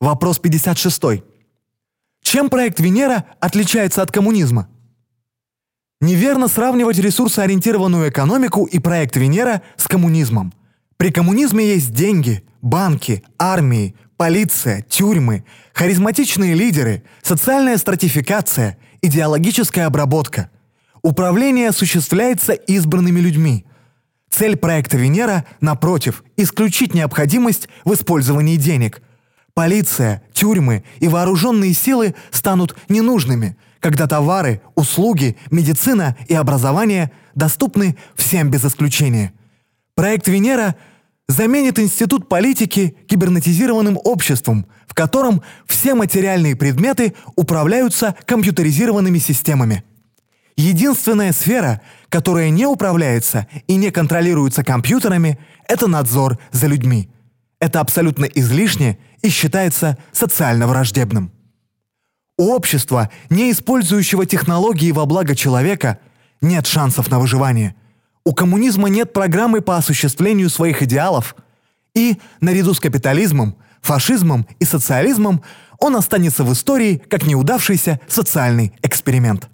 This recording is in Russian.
Вопрос 56. Чем проект Венера отличается от коммунизма? Неверно сравнивать ресурсоориентированную экономику и проект Венера с коммунизмом. При коммунизме есть деньги, банки, армии, полиция, тюрьмы, харизматичные лидеры, социальная стратификация, идеологическая обработка. Управление осуществляется избранными людьми. Цель проекта Венера, напротив, исключить необходимость в использовании денег. Полиция, тюрьмы и вооруженные силы станут ненужными – когда товары, услуги, медицина и образование доступны всем без исключения. Проект Венера заменит институт политики кибернетизированным обществом, в котором все материальные предметы управляются компьютеризированными системами. Единственная сфера, которая не управляется и не контролируется компьютерами, это надзор за людьми. Это абсолютно излишне и считается социально враждебным. У общества, не использующего технологии во благо человека, нет шансов на выживание. У коммунизма нет программы по осуществлению своих идеалов. И, наряду с капитализмом, фашизмом и социализмом, он останется в истории как неудавшийся социальный эксперимент.